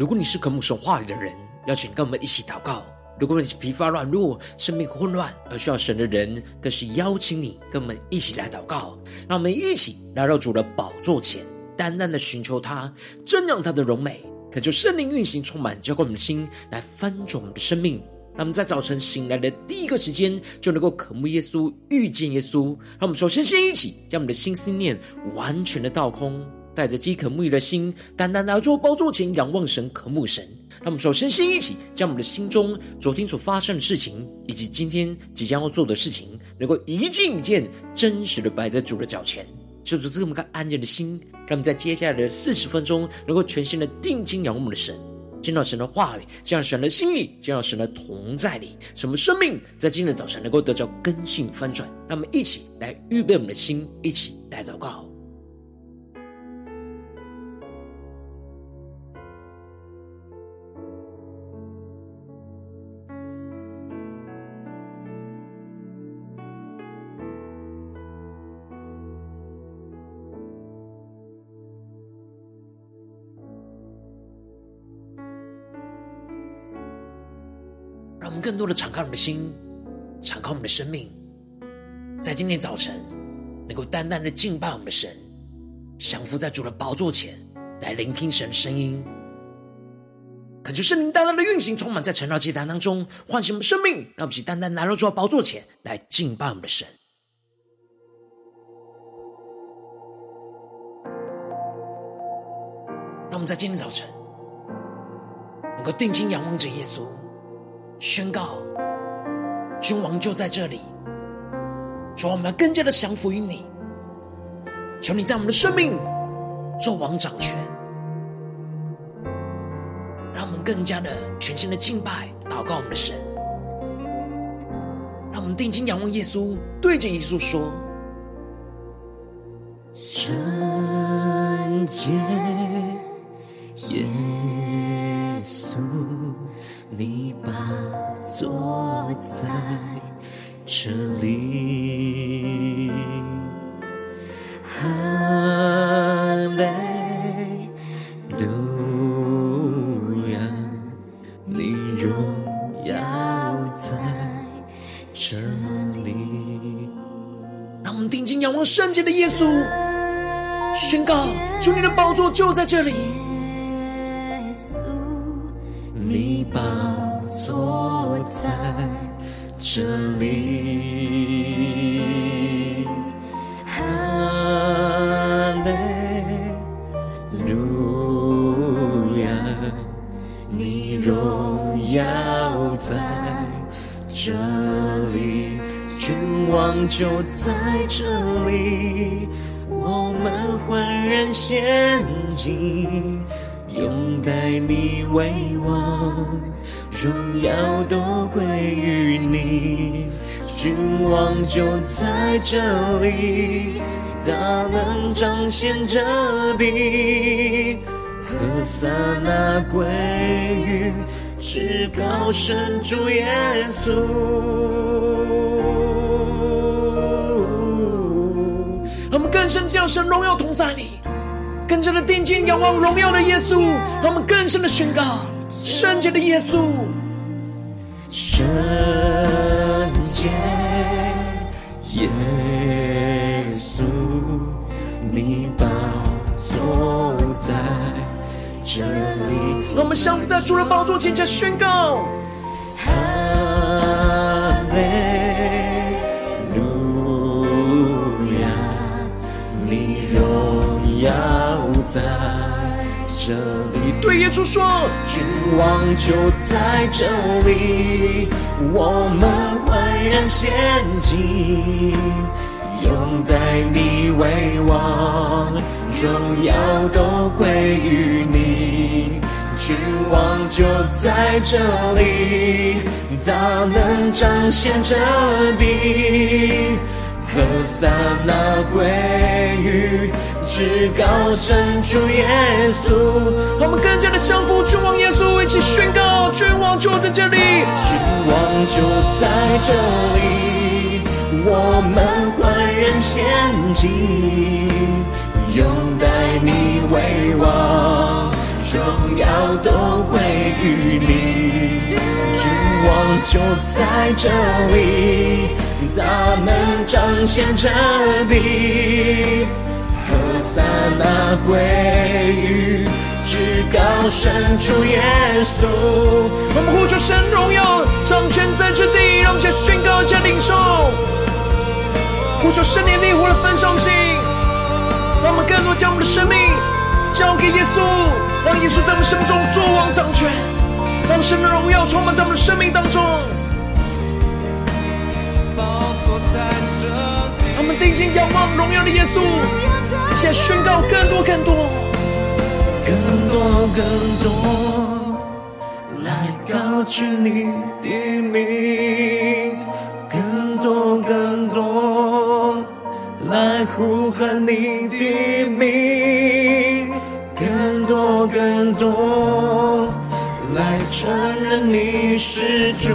如果你是渴慕神话语的人，邀请跟我们一起祷告；如果你是疲乏软弱、生命混乱而需要神的人，更是邀请你跟我们一起来祷告。让我们一起来到主的宝座前，单单的寻求他，正让他的荣美，恳求圣灵运行充满，浇灌我们的心，来翻转我们的生命。让我们在早晨醒来的第一个时间，就能够渴慕耶稣、遇见耶稣。让我们首先先一起将我们的心思念完全的倒空。带着饥渴沐浴的心，单单来到宝座前仰望神、渴慕神。让我们首先先一起将我们的心中昨天所发生的事情，以及今天即将要做的事情，能够一件一件真实的摆在主的脚前，就是这么个安静的心，让我们在接下来的四十分钟，能够全心的定睛仰望我们的神，见到神的话语，见到神的心意，见到神的同在里，使我们生命在今日早晨能够得到更新翻转。让我们一起来预备我们的心，一起来祷告。我们更多的敞开我们的心，敞开我们的生命，在今天早晨能够单单的敬拜我们的神，降服在主的宝座前来聆听神的声音，恳求圣灵单单的运行，充满在晨祷祭坛当中，唤醒我们生命，让我们单单来到主的宝座前来敬拜我们的神。让我们在今天早晨能够定睛仰望着耶稣。宣告，君王就在这里。说我们更加的降服于你，求你在我们的生命做王掌权，让我们更加的全心的敬拜、祷告我们的神。让我们定睛仰望耶稣，对着耶稣说：圣洁耶，你把。坐在这里，哈利路亚，你荣耀在这里。让我们定睛仰望圣洁的耶稣，宣告：主，你的宝座就在这里。就在这里，我们欢然仙境，拥戴你为王。荣耀都归于你，君王就在这里，大能彰显这地，何塞那归于至高神主耶稣。深将神荣耀同在你，更深的定睛仰望荣耀的耶稣，让我们更深的宣告。圣洁的耶稣，圣洁耶稣，你宝座在这里。让我们降伏在主的宝座前，前宣告：这里。对耶稣说：“君王就在这里，我们欢然献祭，拥戴你为王，荣耀都归于你。君王就在这里，大能彰显这地，何塞那归于。”至高神主耶稣，我们更加的降服君王耶稣，一起宣告：君王就在这里，君王就在这里，我们焕然献祭，拥戴你为王，荣耀耀都归于你，君王就在这里，大门彰显这地，何塞那归于至高神主耶稣。我们呼求神荣耀掌权在这地，让我们宣告加领受，呼求圣灵烈火的焚烧性，让我们更多将我们的生命交给耶稣，让耶稣在我们生命中作王掌权，让神的荣耀充满在我们的生命当中。让我们定睛仰望荣耀的耶稣，现在宣告更多更多，更多更多，来高举你的名，更多更多，来呼喊你的名，更多更多，来承认你是主，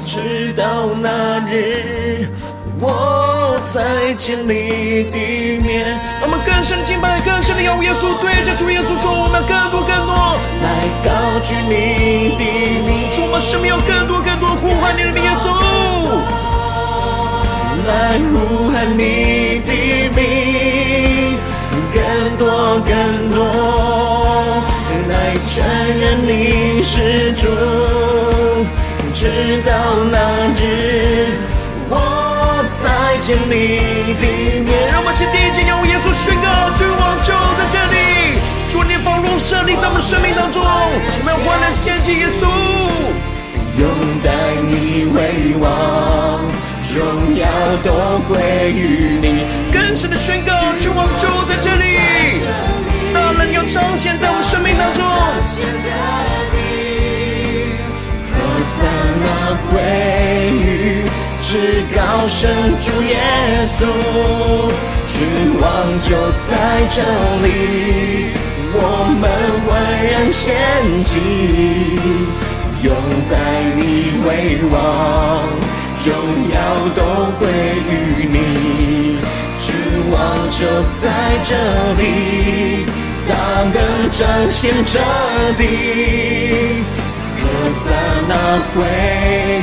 直到那日，我再见你的。更深的敬拜，更深的仰望耶稣，对着主耶稣说：我们更多更多，来高举你的名。主，我们生命有更多更多呼唤你的名，耶稣，来呼喊你的名，更多更多，来承认你是主，直到那日，见你的面。让我们请第一节仰望耶稣宣告：君王就在这里，主你宝座设立在我们生命当中，我们要欢然献祭耶稣，拥戴你为王，荣耀都归于你。更深的宣告：君王就在这里，大能要彰显在我们生命当中。何塞那归于至高神主耶稣，君王就在这里，我们欢然献祭，拥戴你为王，荣耀都归于你，君王就在这里，大能彰显这地。何塞那归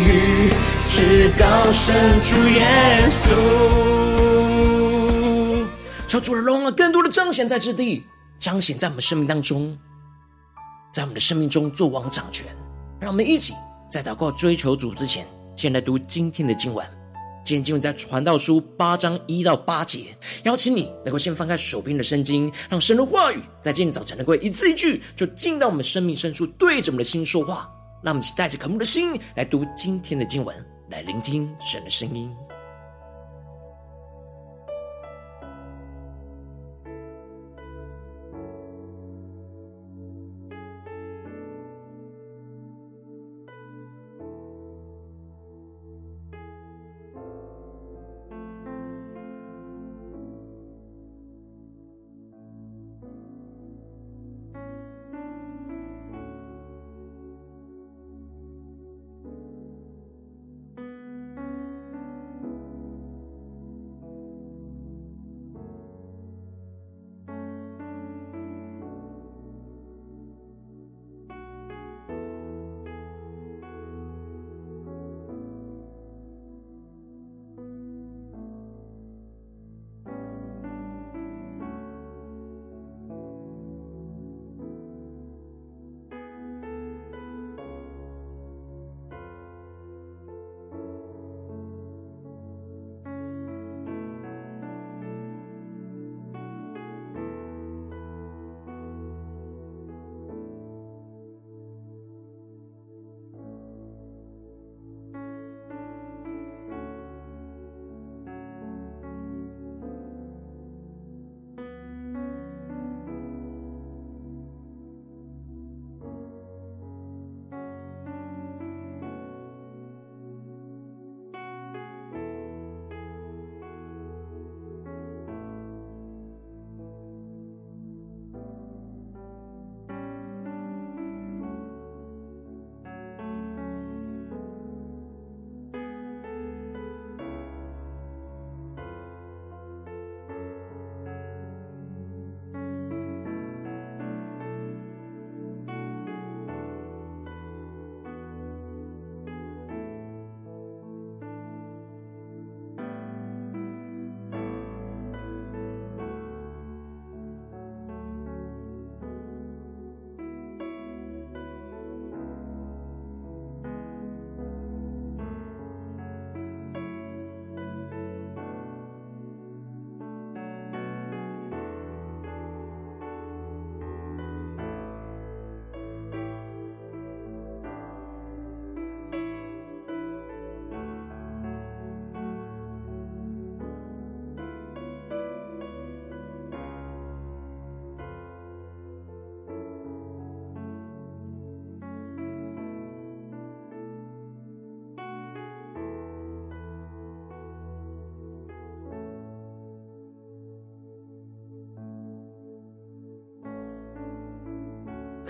于至高神主耶稣，求主的荣耀更多的彰显在这地，彰显在我们生命当中，在我们的生命中作王掌权。让我们一起在祷告追求主之前，先来读今天的经文。今天经文在传道书八章一到八节，邀请你能够先翻开手边的圣经，让神的话语在今天早晨能够一字一句就进到我们生命深处，对着我们的心说话。让我们一起带着渴慕的心来读今天的经文，来聆听神的声音。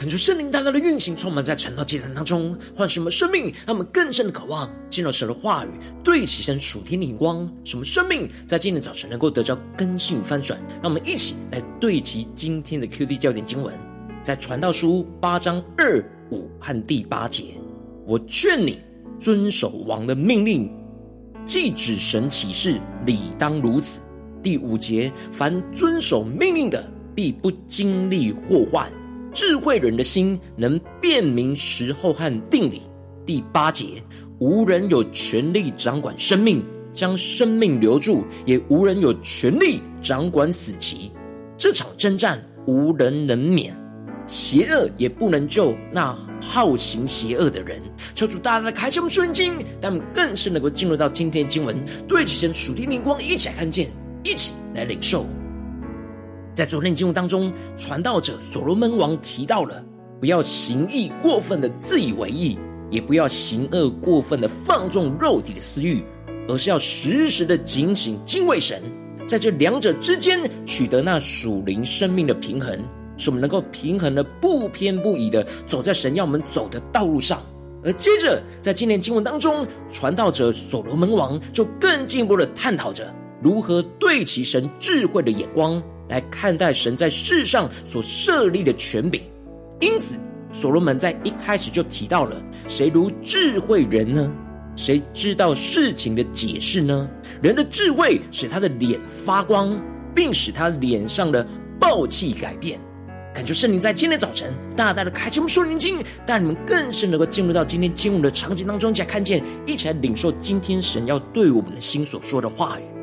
恳求圣灵大大的运行，充满在晨祷祭坛当中，唤醒我们生命，让我们更深的渴望进入神的话语，对齐神属天的眼光，使我们生命在今天早晨能够得着更新与翻转。让我们一起来对齐今天的 QD 焦点经文，在传道书八章二五和第八节。我劝你遵守王的命令，既指神启示，理当如此。第五节，凡遵守命令的，必不经历祸患。智慧人的心能辨明时候和定理。第八节，无人有权力掌管生命，将生命留住；也无人有权力掌管死期。这场征战无人能免，邪恶也不能救那好行邪恶的人。求主大大的开启我们属灵经，让我们更是能够进入到今天的经文，对齐神属地灵光，一起来看见，一起来领受。在昨天的经文当中，传道者所罗门王提到了，不要行义过分的自以为义，也不要行恶过分的放纵肉体的私欲，而是要时时的警醒敬畏神，在这两者之间取得那属灵生命的平衡，使我们能够平衡的不偏不倚的走在神要我们走的道路上。而接着在今天经文当中，传道者所罗门王就更进一步的探讨着如何对齐神智慧的眼光。来看待神在世上所设立的权柄，因此所罗门在一开始就提到了：谁如智慧人呢？谁知道事情的解释呢？人的智慧使他的脸发光，并使他脸上的暴气改变。感觉圣灵在今天早晨大大的开启我们属灵经，带你们更是能够进入到今天经文的场景当中，一起来看见，一起来领受今天神要对我们的心所说的话语。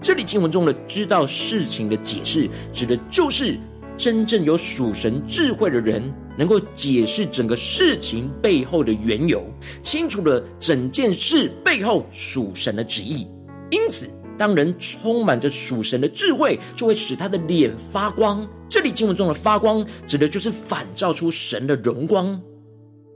这里经文中的知道事情的解释，指的就是真正有属神智慧的人，能够解释整个事情背后的缘由，清楚了整件事背后属神的旨意。因此，当人充满着属神的智慧，就会使他的脸发光。这里经文中的发光，指的就是反照出神的荣光。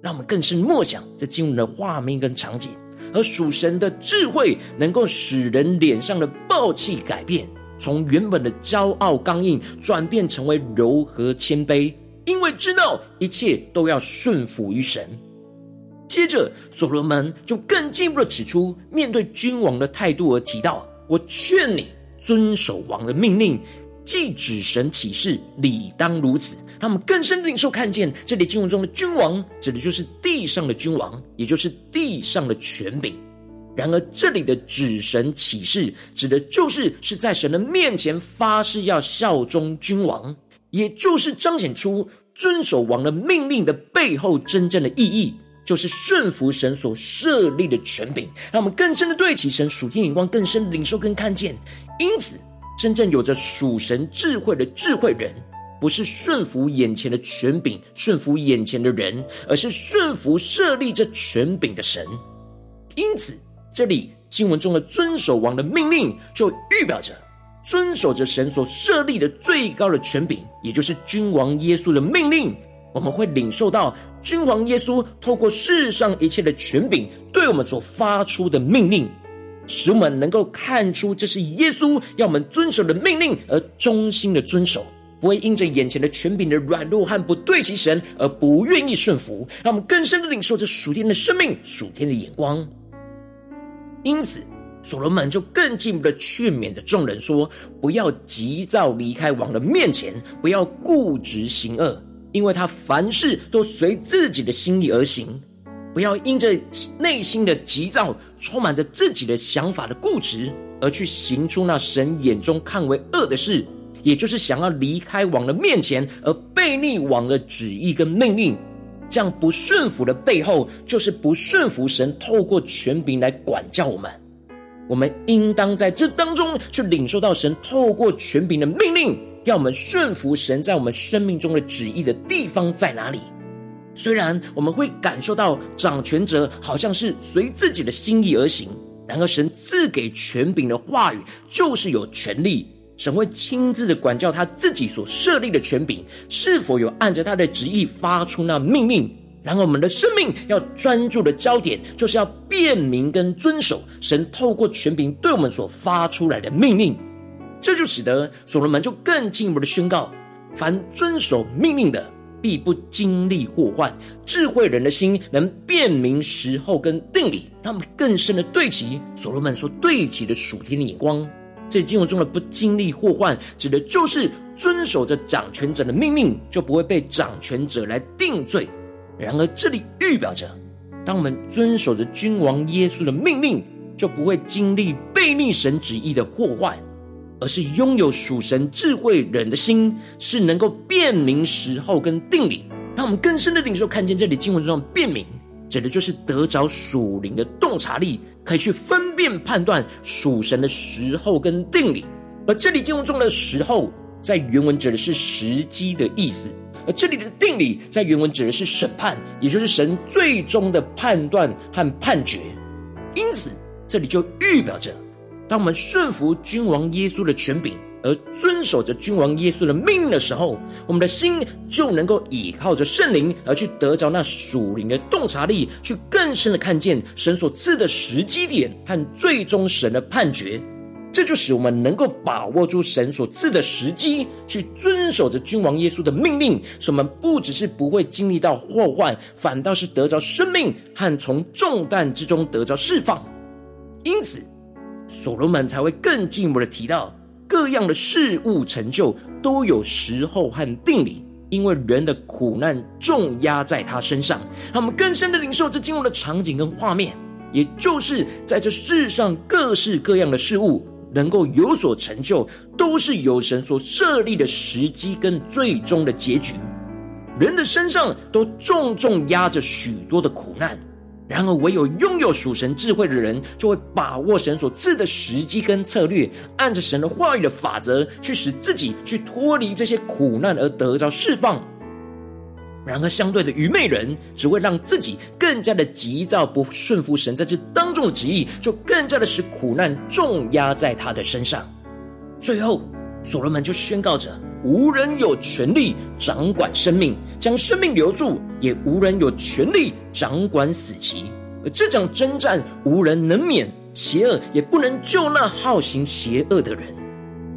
让我们更是默想这经文的画面跟场景。而属神的智慧，能够使人脸上的暴气改变，从原本的骄傲刚硬，转变成为柔和谦卑，因为知道一切都要顺服于神。接着，所罗门就更进一步的指出，面对君王的态度而提到：“我劝你遵守王的命令，既指神启示，理当如此。”他们更深的领受看见，这里经文中的君王，指的就是地上的君王，也就是地上的权柄。然而，这里的指神启示，指的就是是在神的面前发誓要效忠君王，也就是彰显出遵守王的命令的背后真正的意义，就是顺服神所设立的权柄。让我们更深的对齐神属天眼光，更深的领受跟看见。因此，真正有着属神智慧的智慧人。不是顺服眼前的权柄，顺服眼前的人，而是顺服设立这权柄的神。因此，这里经文中的遵守王的命令，就预表着遵守着神所设立的最高的权柄，也就是君王耶稣的命令。我们会领受到君王耶稣透过世上一切的权柄，对我们所发出的命令，使我们能够看出这是耶稣要我们遵守的命令，而忠心的遵守。不会因着眼前的权柄的软弱和不对齐神而不愿意顺服，让我们更深的领受着属天的生命、属天的眼光。因此，所罗门就更进一步的劝勉着众人说：不要急躁离开王的面前，不要固执行恶，因为他凡事都随自己的心意而行。不要因着内心的急躁，充满着自己的想法的固执，而去行出那神眼中看为恶的事。也就是想要离开王的面前，而背逆王的旨意跟命令，这样不顺服的背后，就是不顺服神透过权柄来管教我们。我们应当在这当中去领受到神透过权柄的命令，要我们顺服神在我们生命中的旨意的地方在哪里？虽然我们会感受到掌权者好像是随自己的心意而行，然而神赐给权柄的话语就是有权力。神会亲自的管教他自己所设立的权柄，是否有按着他的旨意发出那命令？然后我们的生命要专注的焦点，就是要辨明跟遵守神透过权柄对我们所发出来的命令。这就使得所罗门就更进一步的宣告：凡遵守命令的，必不经历祸患。智慧人的心能辨明时候跟定理，让我们更深的对齐所罗门所对齐的属天的眼光。这经文中的不经历祸患，指的就是遵守着掌权者的命令，就不会被掌权者来定罪。然而，这里预表着，当我们遵守着君王耶稣的命令，就不会经历悖逆神旨意的祸患，而是拥有属神智慧人的心，是能够辨明时候跟定理。让我们更深的领受，看见这里经文中的辨明，指的就是得着属灵的洞察力。可以去分辨判断属神的时候跟定理，而这里经文中的时候，在原文指的是时机的意思，而这里的定理在原文指的是审判，也就是神最终的判断和判决。因此，这里就预表着，当我们顺服君王耶稣的权柄，而遵守着君王耶稣的命令的时候，我们的心就能够倚靠着圣灵，而去得着那属灵的洞察力，去更深的看见神所赐的时机点和最终神的判决。这就使我们能够把握住神所赐的时机，去遵守着君王耶稣的命令，使我们不只是不会经历到祸患，反倒是得着生命和从重担之中得着释放。因此，所罗门才会更进一步的提到。各样的事物成就都有时候和定理，因为人的苦难重压在他身上。让我们更深的领受这经文的场景跟画面，也就是在这世上各式各样的事物能够有所成就，都是由神所设立的时机跟最终的结局。人的身上都重重压着许多的苦难。然而，唯有拥有属神智慧的人，就会把握神所赐的时机跟策略，按着神的话语的法则，去使自己去脱离这些苦难而得着释放。然而，相对的愚昧人，只会让自己更加的急躁，不顺服神在这当中的旨意，就更加的使苦难重压在他的身上。最后，所罗门就宣告着。无人有权力掌管生命，将生命留住；也无人有权力掌管死期。而这场征战，无人能免，邪恶也不能救那好行邪恶的人。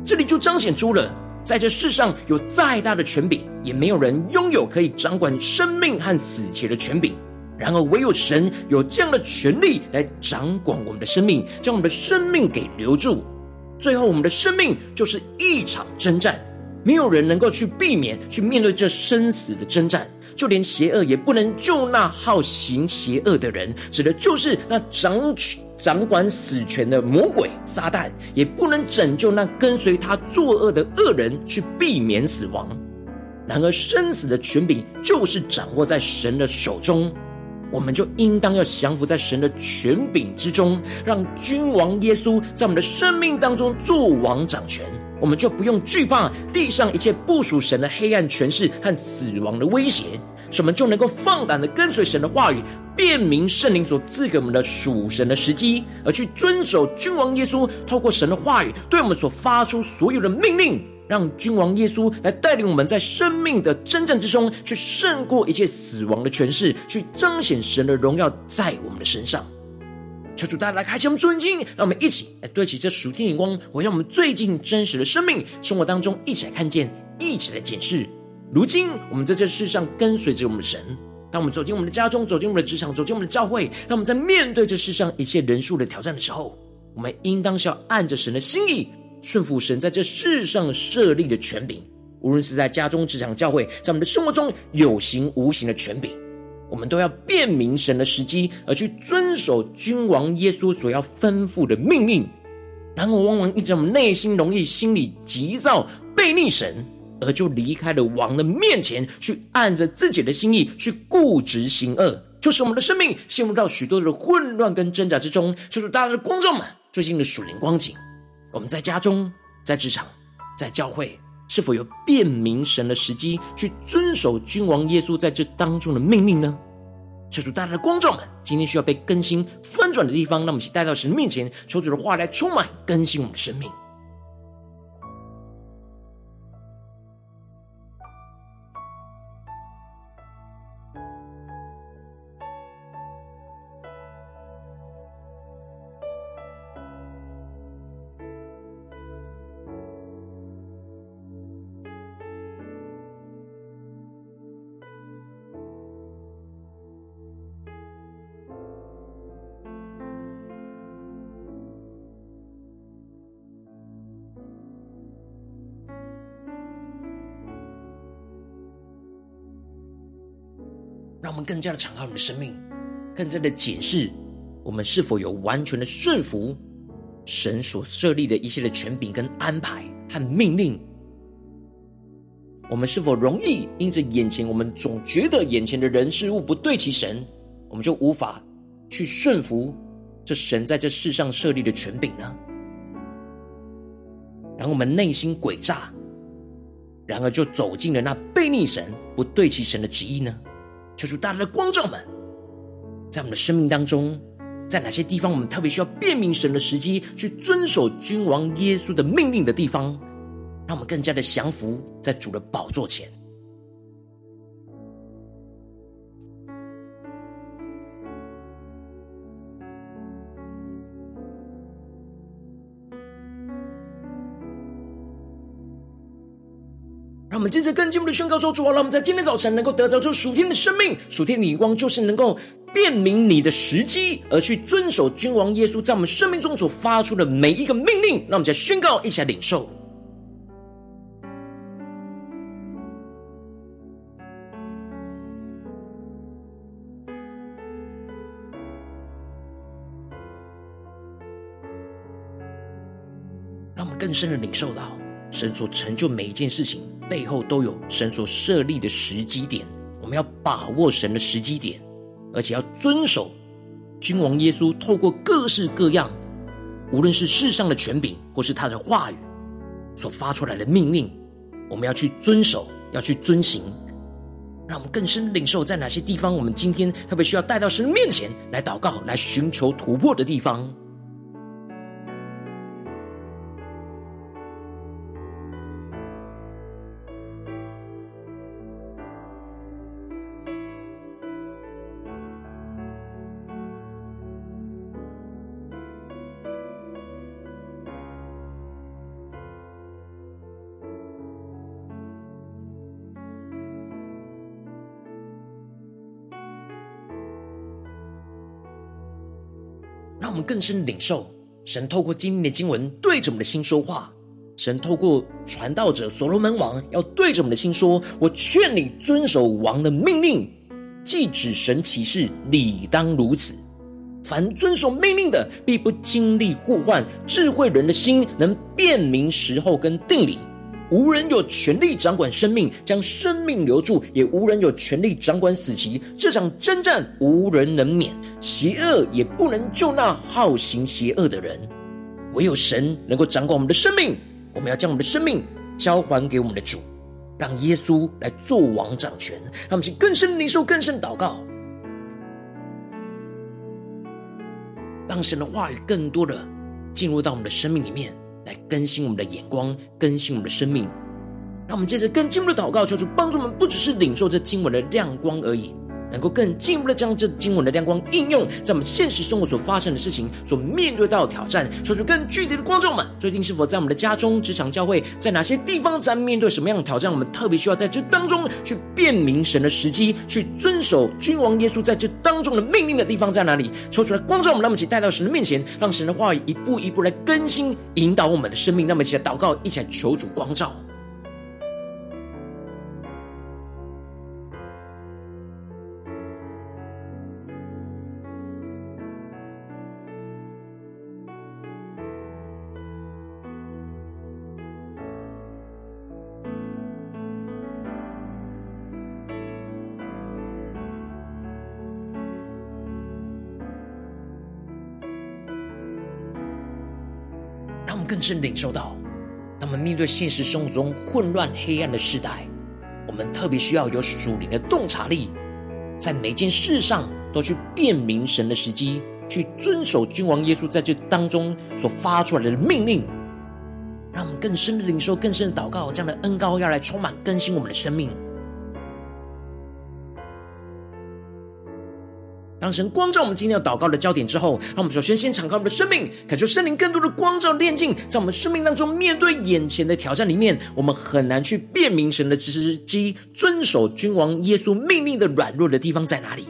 这里就彰显出了，在这世上有再大的权柄，也没有人拥有可以掌管生命和死期的权柄。然而，唯有神有这样的权力来掌管我们的生命，将我们的生命给留住。最后，我们的生命就是一场征战。没有人能够去避免去面对这生死的征战，就连邪恶也不能救那好行邪恶的人，指的就是那掌掌管死权的魔鬼撒旦，也不能拯救那跟随他作恶的恶人去避免死亡。然而，生死的权柄就是掌握在神的手中，我们就应当要降服在神的权柄之中，让君王耶稣在我们的生命当中作王掌权。我们就不用惧怕地上一切不属神的黑暗权势和死亡的威胁，我们就能够放胆的跟随神的话语，辨明圣灵所赐给我们的属神的时机，而去遵守君王耶稣透过神的话语对我们所发出所有的命令，让君王耶稣来带领我们在生命的征战之中，去胜过一切死亡的权势，去彰显神的荣耀在我们的身上。求主大家来开启我们属灵经，让我们一起来对齐这属天眼光，活让我们最近真实的生命生活当中，一起来看见，一起来检视。如今我们在这世上跟随着我们的神，当我们走进我们的家中，走进我们的职场，走进我们的教会，当我们在面对这世上一切人数的挑战的时候，我们应当是要按着神的心意，顺服神在这世上设立的权柄，无论是在家中、职场、教会，在我们的生活中有形无形的权柄。我们都要辨明神的时机，而去遵守君王耶稣所要吩咐的命令。然而，往往一直我们内心容易心里急躁、背逆神，而就离开了王的面前，去按着自己的心意去固执行恶，就是我们的生命陷入到许多的混乱跟挣扎之中。就是大家的观众们最近的属灵光景，我们在家中、在职场、在教会。是否有辨明神的时机，去遵守君王耶稣在这当中的命令呢？求主大家的光照们，今天需要被更新翻转的地方，让我们一起带到神的面前，求主的话来充满更新我们的生命。更加的敞开我们的生命，更加的检视我们是否有完全的顺服神所设立的一切的权柄跟安排和命令。我们是否容易因着眼前，我们总觉得眼前的人事物不对齐神，我们就无法去顺服这神在这世上设立的权柄呢？然后我们内心诡诈，然而就走进了那悖逆神、不对齐神的旨意呢？求主大大的光照们，在我们的生命当中，在哪些地方我们特别需要辨明神的时机，去遵守君王耶稣的命令的地方？让我们更加的降服在主的宝座前。让我们接着更进一步的宣告说：主啊，让我们在今天早晨能够得着这属天的生命，属天的眼光，就是能够辨明你的时机，而去遵守君王耶稣在我们生命中所发出的每一个命令。让我们再宣告，一起来领受。更深的领受到，神所成就每一件事情背后都有神所设立的时机点。我们要把握神的时机点，而且要遵守君王耶稣透过各式各样，无论是世上的权柄，或是他的话语所发出来的命令，我们要去遵守，要去遵行。让我们更深领受，在哪些地方，我们今天特别需要带到神面前来祷告，来寻求突破的地方。更深领受神透过今天的经文对着我们的心说话。神透过传道者所罗门王要对着我们的心说：“我劝你遵守王的命令，既指神启示，理当如此。凡遵守命令的，必不经历祸患。智慧人的心能辨明时候跟定理。”无人有权力掌管生命，将生命留住；也无人有权力掌管死期。这场征战无人能免，邪恶也不能救那好行邪恶的人。唯有神能够掌管我们的生命。我们要将我们的生命交还给我们的主，让耶稣来做王掌权。让我们请更深领受、更深祷告，让神的话语更多的进入到我们的生命里面。来更新我们的眼光，更新我们的生命。让我们接着更进一步的祷告，求主帮助我们，不只是领受这经文的亮光而已，能够更进一步的将这经文的亮光应用在我们现实生活所发生的事情，所面对到的挑战。求主更具体的光照们，最近是否在我们的家中、职场、教会，在哪些地方在面对什么样的挑战？我们特别需要在这当中去辨明神的时机，去遵守君王耶稣在这当中的命令的地方在哪里？抽出来光照我们，让我们一起带到神的面前，让神的话语一步一步来更新、引导我们的生命。让我们一起来祷告，一起来求主光照。深领受到，他们面对现实生活中混乱黑暗的时代，我们特别需要有属灵的洞察力，在每件事上都去辨明神的时机，去遵守君王耶稣在这当中所发出来的命令，让我们更深的领受、更深的祷告，这样的恩膏要来充满更新我们的生命。当神光照我们今天要祷告的焦点之后，让我们首先先敞开我们的生命，感受圣灵更多的光照炼净，在我们生命当中面对眼前的挑战里面，我们很难去辨明神的时机，遵守君王耶稣命令的软弱的地方在哪里？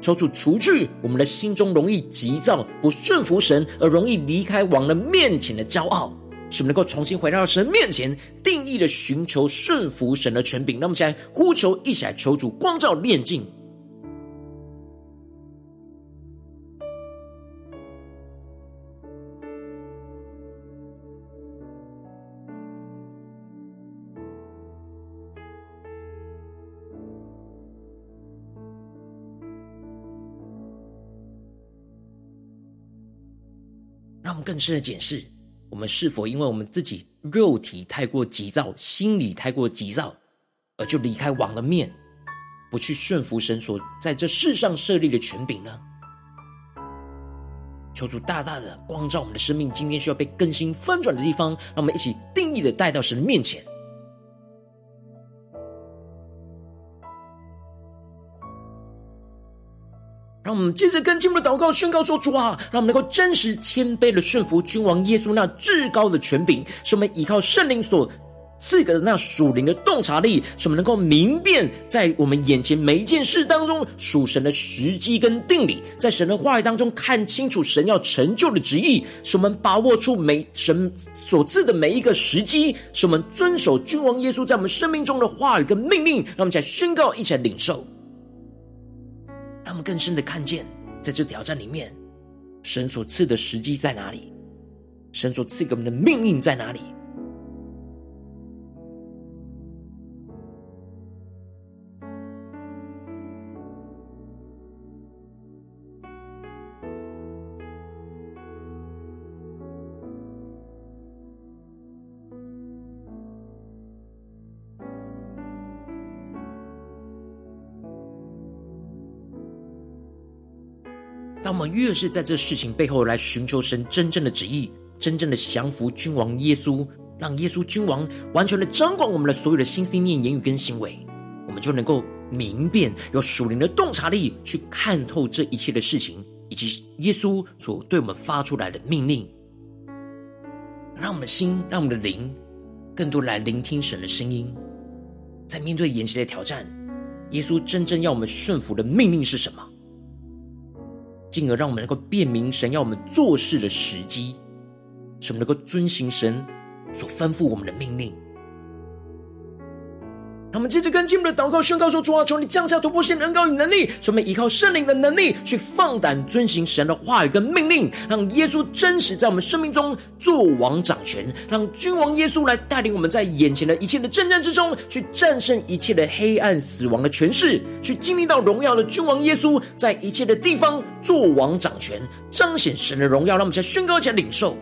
求主除去我们的心中容易急躁、不顺服神而容易离开王的面前的骄傲，使我们能够重新回到神面前，定义的寻求顺服神的权柄。那我们一起来呼求，一起来求主光照炼净。让我们更深的检视，我们是否因为我们自己肉体太过急躁，心里太过急躁，而就离开王的面，不去顺服神所在这世上设立的权柄呢？求主大大的光照我们的生命，今天需要被更新翻转的地方，让我们一起定义的带到神面前。让我们接着跟进我的祷告，宣告说：“主啊，让我们能够真实谦卑的顺服君王耶稣那至高的权柄，使我们依靠圣灵所赐给的那属灵的洞察力，使我们能够明辨在我们眼前每一件事当中属神的时机跟定理，在神的话语当中看清楚神要成就的旨意，使我们把握出每神所赐的每一个时机，使我们遵守君王耶稣在我们生命中的话语跟命令，让我们一起来宣告，一起来领受。”让我们更深的看见，在这挑战里面，神所赐的时机在哪里？神所赐给我们的命运在哪里？越是在这事情背后来寻求神真正的旨意，真正的降服君王耶稣，让耶稣君王完全的掌管我们的所有的心思念、言语跟行为，我们就能够明辨，有属灵的洞察力去看透这一切的事情，以及耶稣所对我们发出来的命令，让我们的心，让我们的灵，更多来聆听神的声音，在面对眼前的挑战，耶稣真正要我们顺服的命令是什么？进而让我们能够辨明神要我们做事的时机，使我们能够遵行神所吩咐我们的命令。他们接着跟进我们的祷告宣告说：主啊，求你降下突破性的恩膏与能力，使我们依靠圣灵的能力去放胆遵行神的话语跟命令，让耶稣真实在我们生命中作王掌权，让君王耶稣来带领我们在眼前的一切的征战之中，去战胜一切的黑暗死亡的权势，去经历到荣耀的君王耶稣在一切的地方作王掌权，彰显神的荣耀。让我们再宣告前领受。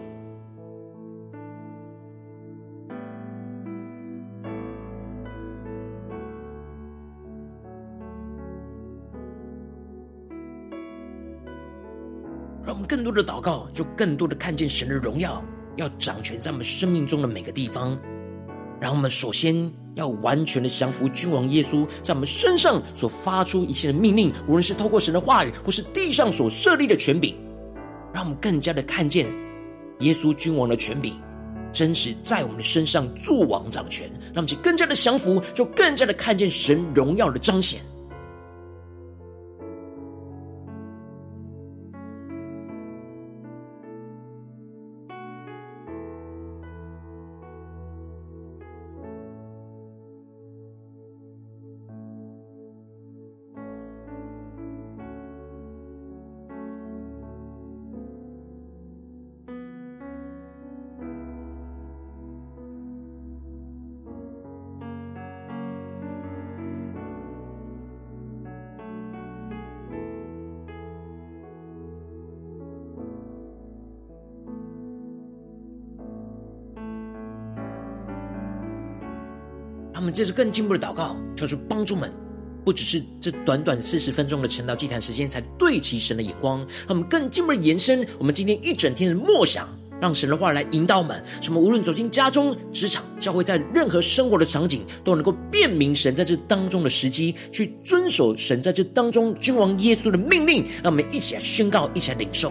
更多的祷告，就更多的看见神的荣耀，要掌权在我们生命中的每个地方。让我们首先要完全的降服君王耶稣在我们身上所发出一切的命令，无论是透过神的话语，或是地上所设立的权柄。让我们更加的看见耶稣君王的权柄，真实在我们的身上作王掌权。让我们更加的降服，就更加的看见神荣耀的彰显。他们接着更进步的祷告，求主帮助们，不只是这短短四十分钟的晨祷祭坛时间，才对齐神的眼光。他们更进一步的延伸，我们今天一整天的默想，让神的话来引导我们。什么？无论走进家中、职场、教会，在任何生活的场景，都能够辨明神在这当中的时机，去遵守神在这当中君王耶稣的命令。让我们一起来宣告，一起来领受。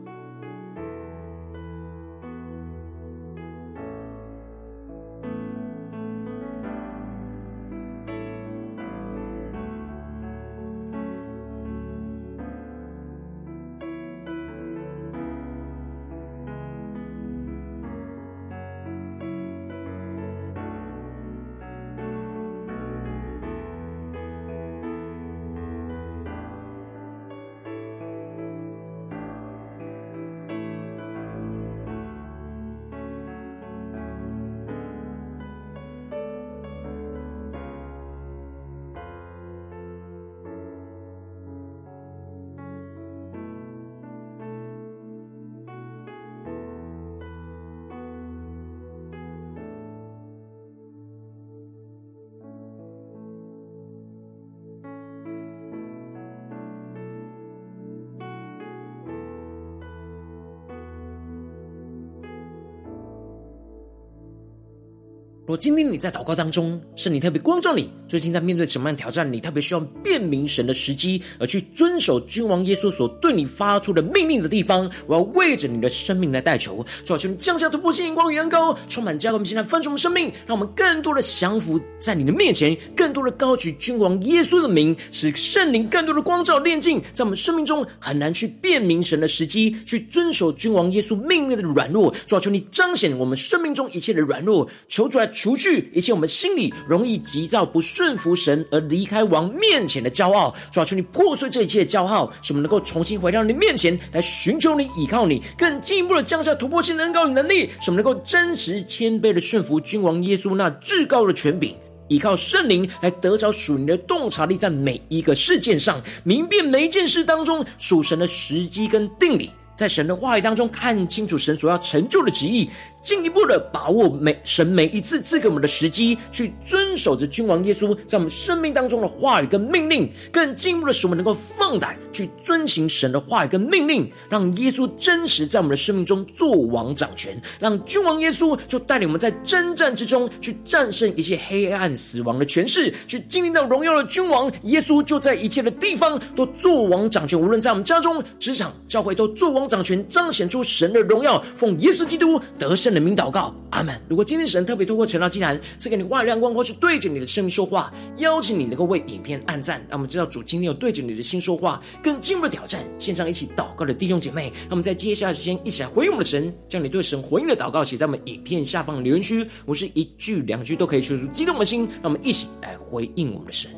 今天你在祷告当中，圣灵特别光照你，最近在面对什么样的挑战，你特别需要辨明神的时机，而去遵守君王耶稣所对你发出的命令的地方，我要为着你的生命来代求，主啊，求你降下突破性眼光与恩膏，充满教会，我们现在分出我们生命，让我们更多的降服在你的面前，更多的高举君王耶稣的名，使圣灵更多的光照炼净，在我们生命中很难去辨明神的时机，去遵守君王耶稣命令的软弱，主啊，求你彰显我们生命中一切的软弱，求主来。除去一切我们心里容易急躁不顺顺服神而离开王面前的骄傲，主啊，求你破碎这一切的骄傲，使我们能够重新回到你面前来寻求你、倚靠你，更进一步的降下突破性的恩膏与能力，使我们能够真实谦卑的顺服君王耶稣那至高的权柄，依靠圣灵来得着属灵的洞察力，在每一个事件上明辨每一件事当中属神的时机跟定理，在神的话语当中看清楚神所要成就的旨意。进一步的把握每神每一次赐给我们的时机，去遵守着君王耶稣在我们生命当中的话语跟命令，更进一步的使我们能够放胆去遵行神的话语跟命令，让耶稣真实在我们的生命中作王掌权，让君王耶稣就带领我们在征战之中去战胜一切黑暗死亡的权势，去经历到荣耀的君王耶稣就在一切的地方都作王掌权，无论在我们家中、职场、教会都作王掌权，彰显出神的荣耀，奉耶稣基督得胜的名祷告，阿门。如果今天神特别透过陈道祭坛赐给你话语亮光，或是对着你的生命说话，邀请你能够为影片按赞，让我们知道主今天有对着你的心说话，更进一步的挑战。线上一起祷告的弟兄姐妹，让我们在接下来时间一起来回应我们的神，将你对神回应的祷告写在我们影片下方的留言区，我是一句两句都可以说出激动的心，让我们一起来回应我们的神。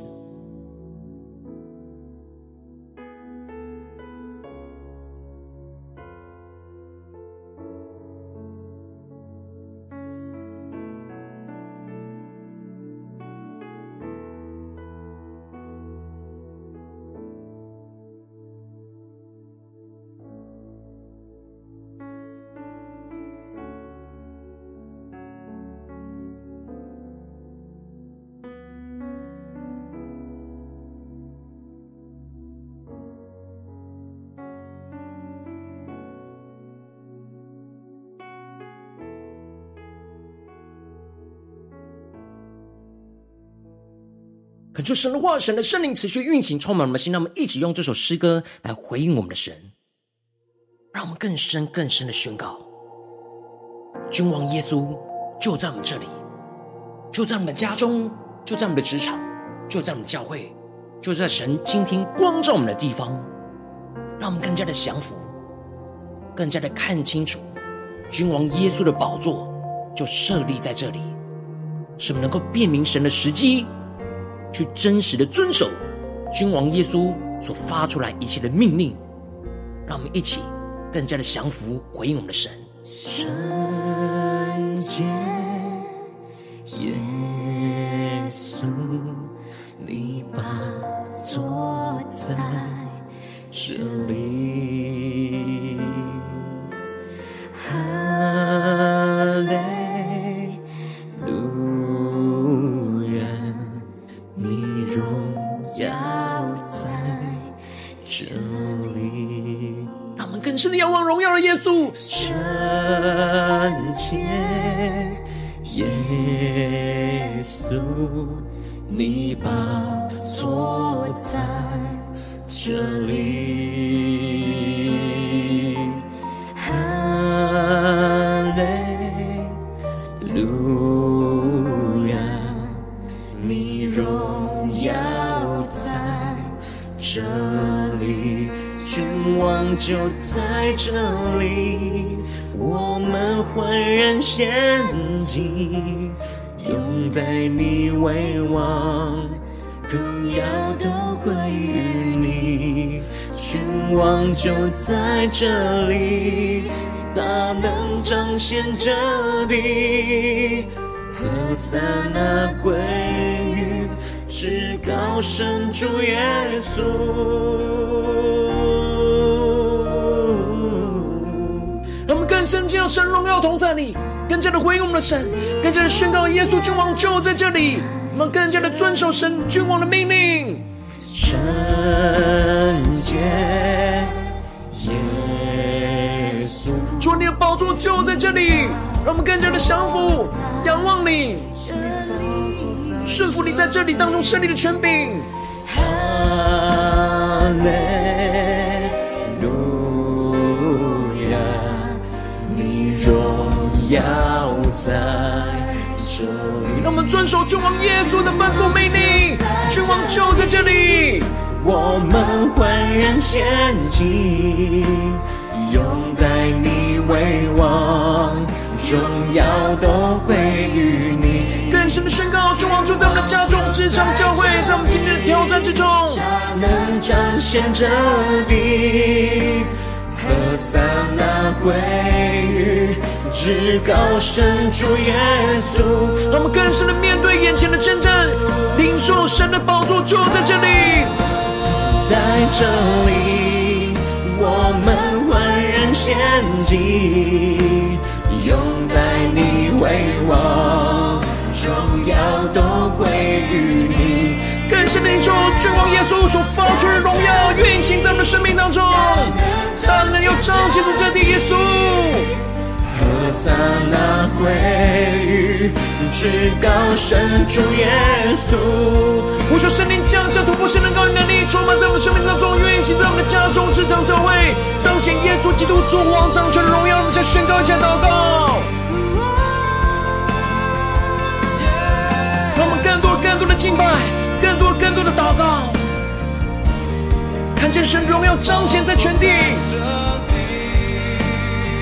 恳求神的话，神的圣灵持续运行，充满我们的心。让我们一起用这首诗歌来回应我们的神，让我们更深更深的宣告：君王耶稣就在我们这里，就在我们家中，就在我们的职场，就在我们教会，就在神今天光照我们的地方。让我们更加的降服，更加的看清楚，君王耶稣的宝座就设立在这里，使我们能够辨明神的时机。去真实的遵守君王耶稣所发出来一切的命令，让我们一起更加的降服回应我们的神。神耶稣，圣洁耶稣，你把坐在这在这里，大能彰显这地，何塞那归于至高神主耶稣。让我们更深进入神荣耀同在里，更加的回应我们的神，更加的宣告耶稣君王就在这里。我们更加的遵守神君王的命令。圣洁宝座就在这里，让我们更加的降服仰望你，顺服你在这里当中胜利的权柄。哈利路亚，你荣耀在这里。让我们遵守君王耶稣的吩咐命令，君王就在这里。我们焕然仙境，拥戴你为王，荣耀都归于你。更深的宣告，君王就在我们的家中、职场、教会，在我们今天的挑战之中，大能彰显这地，和散那归于至高神主耶稣。让我们更深的面对眼前的真正，领受神的宝座就在这里。在这里，我们献祭，拥戴你为王，荣耀都归于你。更深的领受君王耶稣所发出的荣耀，运行在我们的生命当中，大能要彰显在这地，耶稣。和萨那归于至高神主耶稣。呼求圣灵降下突破性的高能力，充满在我们生命当中，运行在我们的家中、职场、教会，彰显耶稣基督作王掌权的荣耀。我们再宣告一下祷告，让我们更多、更多的敬拜，更多、更多的祷告，看见神荣耀彰显在全地。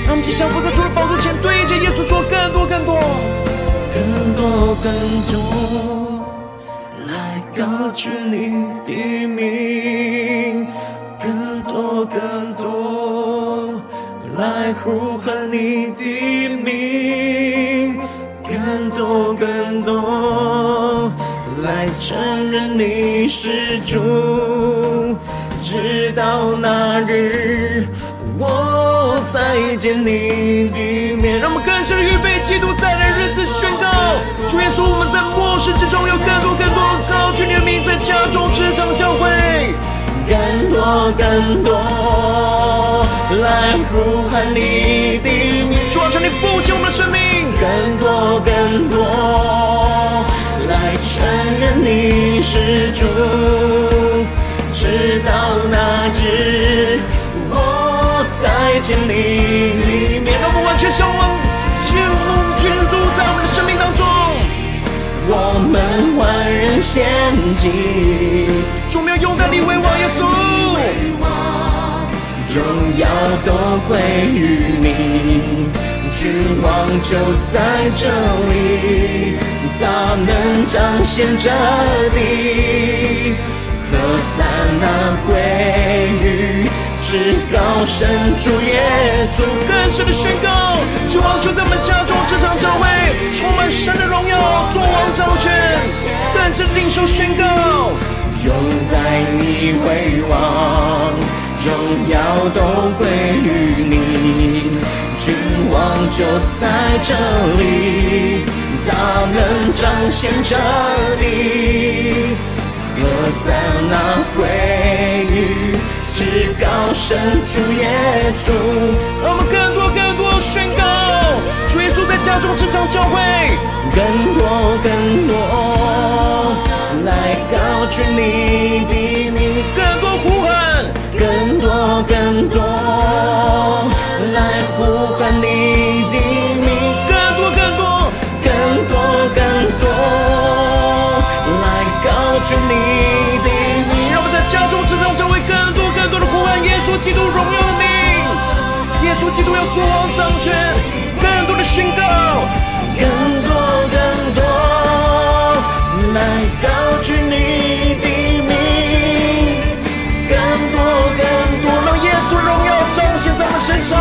让我们相扶在主的宝座前，对着耶稣说：更多、更多、更多、更多，来高举你的名；更多、更多，来呼喊你的名；更多、更多，来承认你是主，直到那日。我再见你的，更深的预备基督再来日子，宣告主耶稣，我们在末世之中有更多更多高举你的名，在家中、职场、教会，更多更多来呼喊你的名，主啊，求你复兴我们的生命，更多更多来承认你是主，直到那日我。再见你里面，让我们完全向往，献祭，主没有拥戴你为王耶稣，荣耀都归于你，君王就在这里，大能彰显这地，和散那归于。是高神主耶稣，更深的宣告，君王就在我们家中、这场、教会，充满神的荣耀，作王掌权，更深领受宣告，拥戴你为王，荣耀都归于你，君王就在这里，大能彰显这地，和散那归。至高神主耶稣，让我们更多更多宣告，主耶稣在家中、职场、教会，更多更多来高举你的名，更多呼喊，更多更多来呼稣基督要作王掌权，更多的宣告，更多更多来高举你的名，更多更多让耶稣荣耀彰显在我们身上，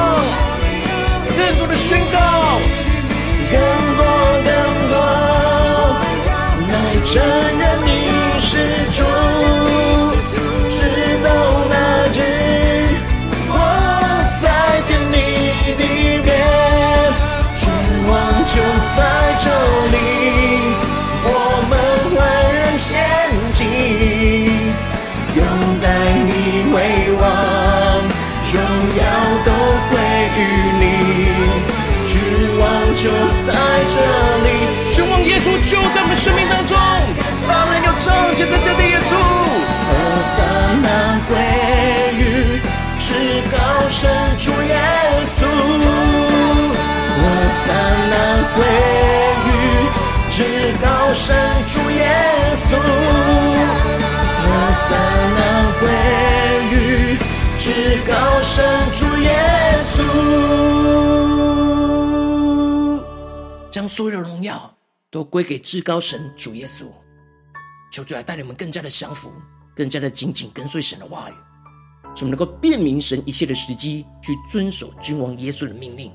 更多的宣告，更多更多来承认你是主。就在这里，我们万人献祭，拥戴你为王，荣耀都归于你，君王就在这里。君王耶稣就在我们生命当中，大门要彰显在这里，耶稣。何塞纳归于至高神主耶稣。我单单归于至高神主耶稣，我散单归于至高神主耶稣。将所有的荣耀都归给至高神主耶稣，求主来带领我们更加的降服，更加的紧紧跟随神的话语，使我们能够辨明神一切的时机，去遵守君王耶稣的命令。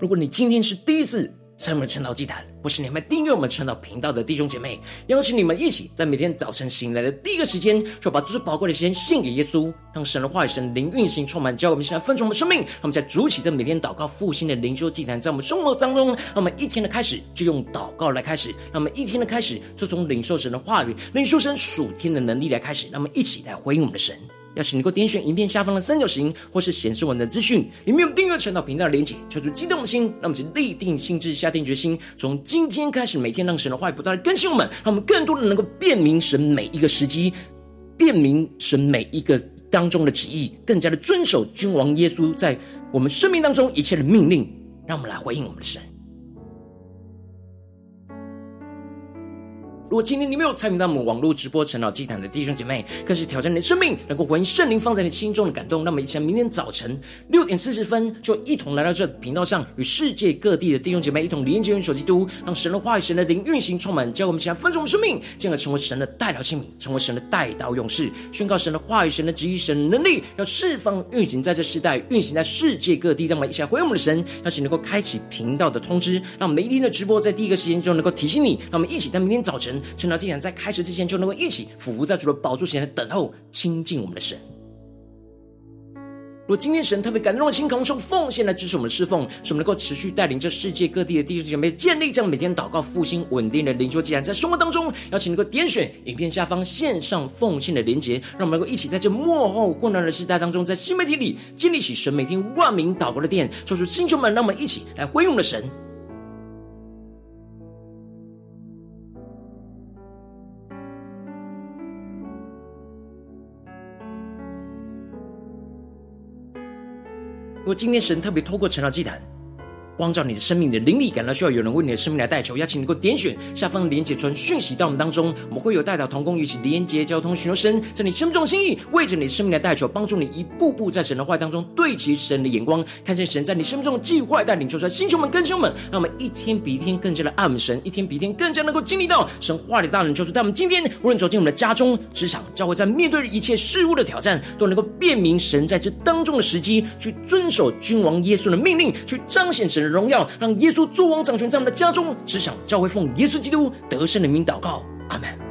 如果你今天是第一次参与我们晨祷祭坛，或是你还没订阅我们晨祷频道的弟兄姐妹，邀请你们一起在每天早晨醒来的第一个时间，就把最宝贵的时间献给耶稣，让神的话语、神灵运行充满，教我们现在分盛我们生命。让我们在主起，在每天祷告复兴的灵修祭坛，在我们生活当中，让我们一天的开始就用祷告来开始，让我们一天的开始就从领受神的话语、领受神属天的能力来开始，让我们一起来回应我们的神。要是能够点选影片下方的三角形，或是显示文的资讯，里面有订阅频道频道的连结，求主激动的心，让我们请立定心志，下定决心，从今天开始，每天让神的话语不断的更新我们，让我们更多的能够辨明神每一个时机，辨明神每一个当中的旨意，更加的遵守君王耶稣在我们生命当中一切的命令，让我们来回应我们的神。如果今天你没有参与到我们网络直播晨祷祭坛的弟兄姐妹，更是挑战你的生命，能够回应圣灵放在你心中的感动。那么，一起来明天早晨六点四十分，就一同来到这频道上，与世界各地的弟兄姐妹一同连接、元首基督，让神的话语、神的灵运行充满，教我们起来分盛生命，进而成为神的代祷器皿，成为神的代祷勇士，宣告神的话语、神的旨意、神的能力，要释放运行在这世代，运行在世界各地。让我们一起来回应我们的神，邀请能够开启频道的通知，让我们每一天的直播在第一个时间就能够提醒你。让我们一起在明天早晨。晨祷祭坛在开始之前，就能够一起俯伏在主的宝座前等候亲近我们的神。如今天神特别感动的心，渴望用奉献来支持我们的侍奉，使我们能够持续带领这世界各地的弟兄姐妹建立这样每天祷告复兴稳定的灵修既然，在生活当中，邀请能够点选影片下方线上奉献的连结，让我们能够一起在这幕后混乱的时代当中，在新媒体里建立起神每天万名祷告的殿，说出星球们，让我们一起来回应我们的神。今天神特别透过陈老祭坛，光照你的生命，的灵力感到需要有人为你的生命来代求，邀请你能够点选下方的连结传讯息到我们当中，我们会有代祷同工一起连结交通，寻求神在你生命中的心意，为着你的生命来代求，帮助你一步步在神的话当中对齐神的眼光，看见神在你生命中的计划带领，求出来，弟兄们、跟兄们，让我们一天比一天更加的爱我们神，一天比一天更加能够经历到神话里的大能，求出在我们今天无论走进我们的家中、职场、教会，在面对一切事物的挑战，都能够辨明神在这当中的时机，去遵守君王耶稣的命令，去彰显神荣耀，让耶。稣作王掌权在我们的家中，只想教会奉耶稣基督得胜的名祷告，阿门。